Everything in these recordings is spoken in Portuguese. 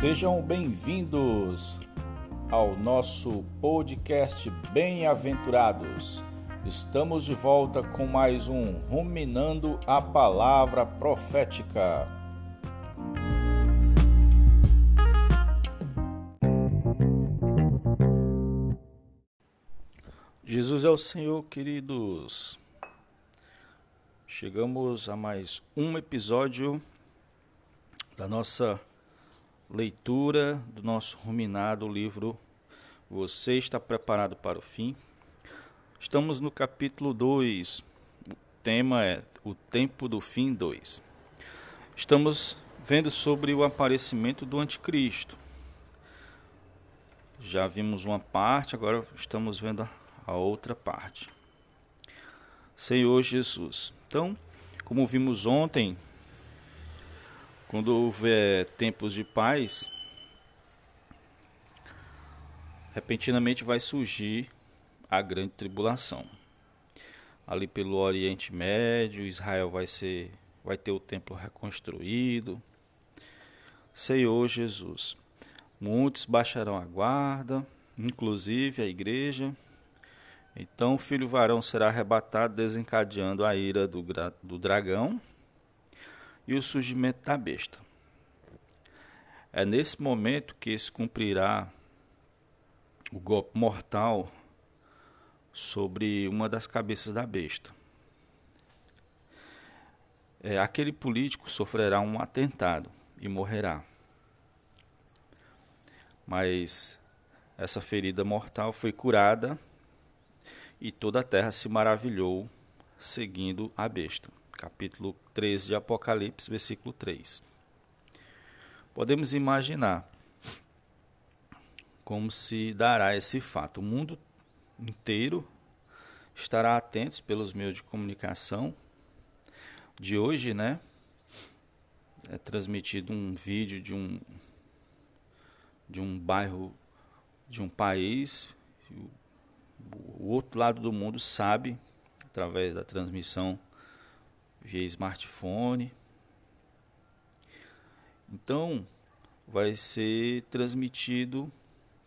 Sejam bem-vindos ao nosso podcast Bem-aventurados. Estamos de volta com mais um Ruminando a Palavra Profética. Jesus é o Senhor, queridos. Chegamos a mais um episódio da nossa leitura do nosso ruminado livro Você está preparado para o fim? Estamos no capítulo 2. O tema é O tempo do fim 2. Estamos vendo sobre o aparecimento do anticristo. Já vimos uma parte, agora estamos vendo a outra parte. Senhor Jesus. Então, como vimos ontem, quando houver tempos de paz, repentinamente vai surgir a grande tribulação. Ali pelo Oriente Médio, Israel vai ser vai ter o templo reconstruído. Senhor Jesus. Muitos baixarão a guarda, inclusive a igreja. Então o filho varão será arrebatado, desencadeando a ira do, do dragão e o surgimento da besta. É nesse momento que se cumprirá o golpe mortal sobre uma das cabeças da besta. É, aquele político sofrerá um atentado e morrerá. Mas essa ferida mortal foi curada e toda a terra se maravilhou seguindo a besta capítulo 13 de Apocalipse, versículo 3. Podemos imaginar como se dará esse fato. O mundo inteiro estará atento pelos meios de comunicação de hoje, né? É transmitido um vídeo de um de um bairro de um país, o outro lado do mundo sabe através da transmissão via smartphone. Então, vai ser transmitido,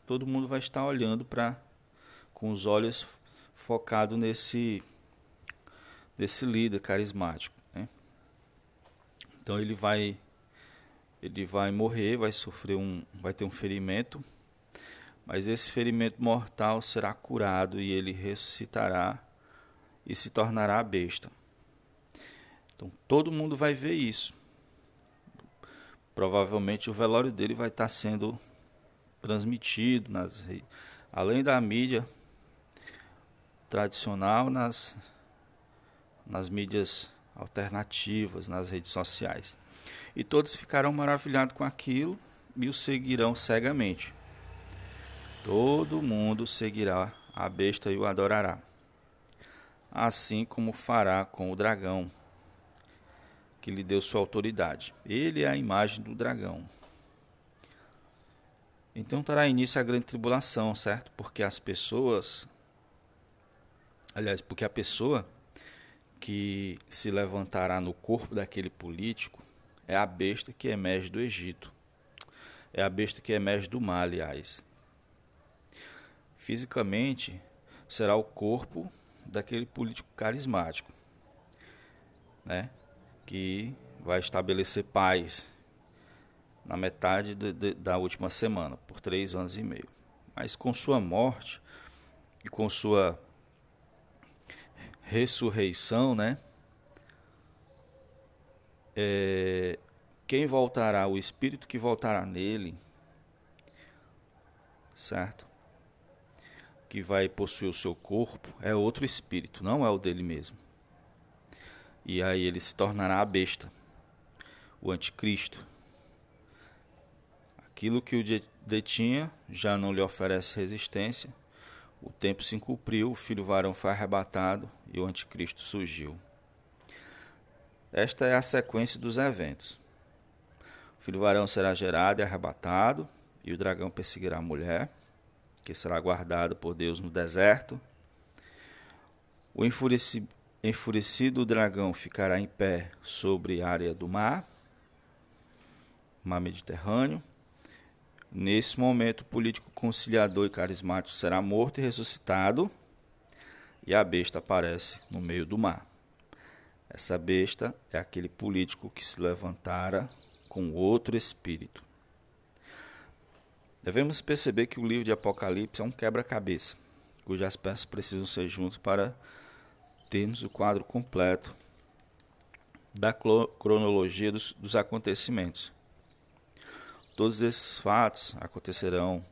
todo mundo vai estar olhando para com os olhos focado nesse desse líder carismático, né? Então ele vai ele vai morrer, vai sofrer um vai ter um ferimento, mas esse ferimento mortal será curado e ele ressuscitará e se tornará besta. Então todo mundo vai ver isso. Provavelmente o velório dele vai estar sendo transmitido nas além da mídia tradicional nas nas mídias alternativas, nas redes sociais. E todos ficarão maravilhados com aquilo e o seguirão cegamente. Todo mundo seguirá a besta e o adorará, assim como fará com o dragão que lhe deu sua autoridade. Ele é a imagem do dragão. Então terá início a grande tribulação, certo? Porque as pessoas. Aliás, porque a pessoa que se levantará no corpo daquele político é a besta que emerge do Egito. É a besta que emerge do mar, aliás. Fisicamente, será o corpo daquele político carismático, né? Que vai estabelecer paz na metade de, de, da última semana, por três anos e meio. Mas com sua morte e com sua ressurreição, né? É, quem voltará, o espírito que voltará nele, certo? Que vai possuir o seu corpo, é outro espírito, não é o dele mesmo. E aí ele se tornará a besta, o anticristo. Aquilo que o detinha já não lhe oferece resistência. O tempo se cumpriu, o filho varão foi arrebatado e o anticristo surgiu. Esta é a sequência dos eventos. O filho varão será gerado e arrebatado, e o dragão perseguirá a mulher, que será guardado por Deus no deserto. O enfurecido o dragão ficará em pé sobre a área do mar, mar Mediterrâneo, Nesse momento, o político conciliador e carismático será morto e ressuscitado, e a besta aparece no meio do mar. Essa besta é aquele político que se levantara com outro espírito. Devemos perceber que o livro de Apocalipse é um quebra-cabeça, cujas peças precisam ser juntas para termos o quadro completo da cronologia dos, dos acontecimentos. Todos esses fatos acontecerão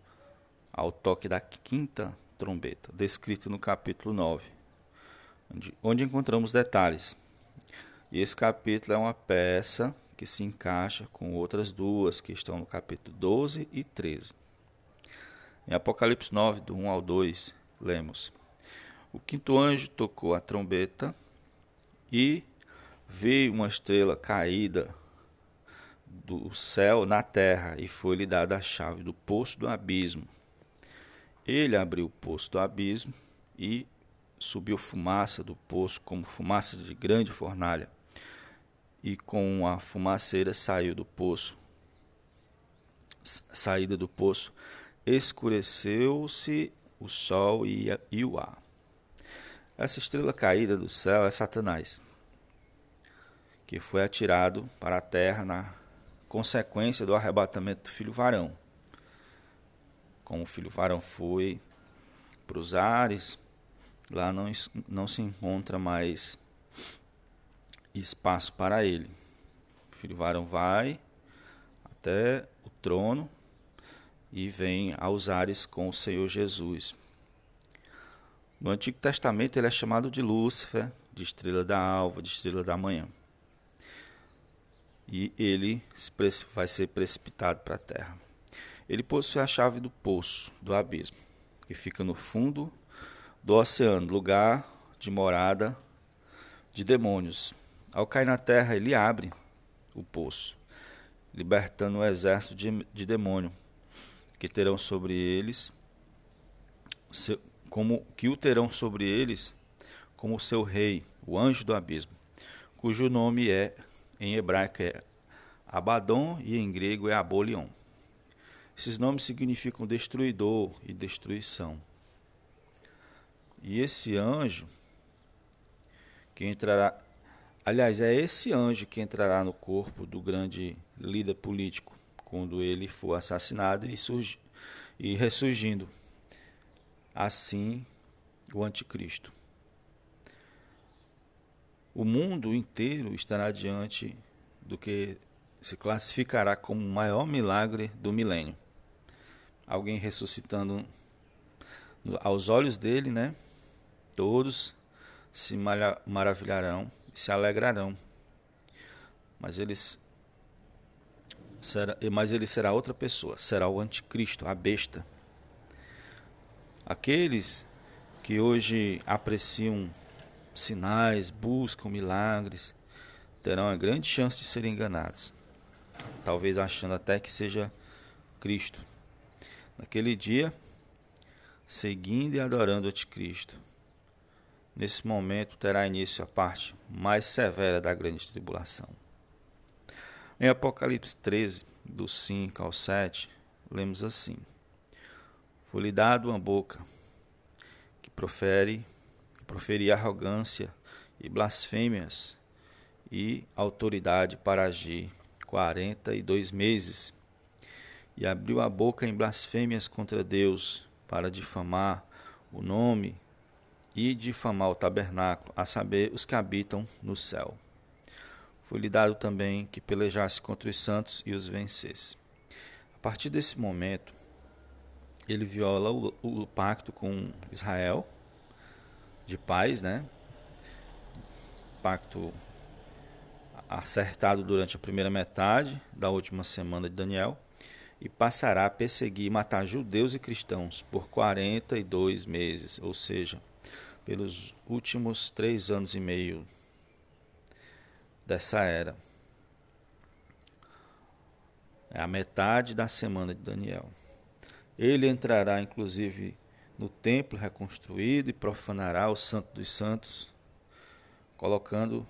ao toque da quinta trombeta, descrito no capítulo 9, onde, onde encontramos detalhes. E esse capítulo é uma peça que se encaixa com outras duas que estão no capítulo 12 e 13. Em Apocalipse 9, do 1 ao 2, lemos: O quinto anjo tocou a trombeta e veio uma estrela caída do céu na terra e foi-lhe dada a chave do poço do abismo. Ele abriu o poço do abismo e subiu fumaça do poço como fumaça de grande fornalha. E com a fumaceira saiu do poço. Saída do poço escureceu-se o sol e, e o ar. Essa estrela caída do céu é Satanás, que foi atirado para a terra na consequência do arrebatamento do filho varão. Como o filho varão foi para os ares, lá não, não se encontra mais espaço para ele. O filho varão vai até o trono e vem aos ares com o Senhor Jesus. No Antigo Testamento ele é chamado de Lúcifer, de estrela da alva, de estrela da manhã. E ele vai ser precipitado para a terra. Ele possui a chave do poço, do abismo, que fica no fundo do oceano, lugar de morada de demônios. Ao cair na terra, ele abre o poço, libertando o exército de, de demônio que terão sobre eles, como que o terão sobre eles como seu rei, o anjo do abismo, cujo nome é em hebraico é Abaddon e em grego é Abolion. Esses nomes significam destruidor e destruição. E esse anjo que entrará, aliás, é esse anjo que entrará no corpo do grande líder político quando ele for assassinado e, surgi, e ressurgindo. Assim, o anticristo. O mundo inteiro estará diante do que se classificará como o maior milagre do milênio. Alguém ressuscitando aos olhos dele, né? Todos se maravilharão e se alegrarão. Mas eles será, mas ele será outra pessoa, será o anticristo, a besta. Aqueles que hoje apreciam sinais, buscam milagres, terão a grande chance de serem enganados. Talvez achando até que seja Cristo. Naquele dia, seguindo e adorando o anticristo. Nesse momento terá início a parte mais severa da grande tribulação. Em Apocalipse 13, do 5 ao 7, lemos assim: Foi-lhe dado uma boca que profere, que proferia arrogância e blasfêmias e autoridade para agir quarenta e dois meses. E abriu a boca em blasfêmias contra Deus para difamar o nome e difamar o tabernáculo, a saber, os que habitam no céu. Foi-lhe dado também que pelejasse contra os santos e os vencesse. A partir desse momento, ele viola o, o pacto com Israel de paz, né? Pacto acertado durante a primeira metade da última semana de Daniel e passará a perseguir e matar judeus e cristãos por 42 meses, ou seja, pelos últimos três anos e meio dessa era. É a metade da semana de Daniel. Ele entrará, inclusive, no templo reconstruído e profanará o Santo dos Santos, colocando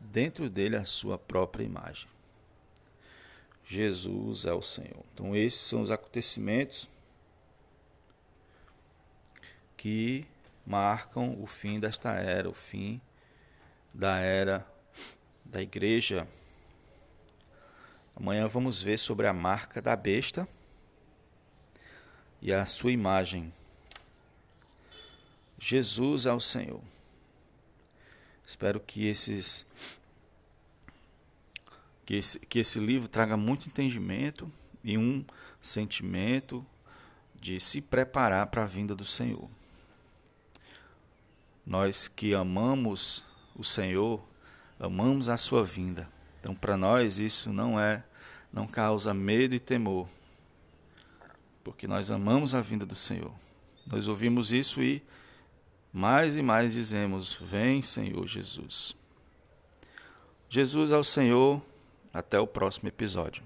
dentro dele a sua própria imagem. Jesus é o Senhor. Então, esses são os acontecimentos que marcam o fim desta era, o fim da era da igreja. Amanhã vamos ver sobre a marca da besta e a sua imagem. Jesus é o Senhor. Espero que esses que esse, que esse livro traga muito entendimento e um sentimento de se preparar para a vinda do Senhor. Nós que amamos o Senhor, amamos a sua vinda. Então, para nós isso não é não causa medo e temor, porque nós amamos a vinda do Senhor. Nós ouvimos isso e mais e mais dizemos: Vem, Senhor Jesus. Jesus é o Senhor. Até o próximo episódio.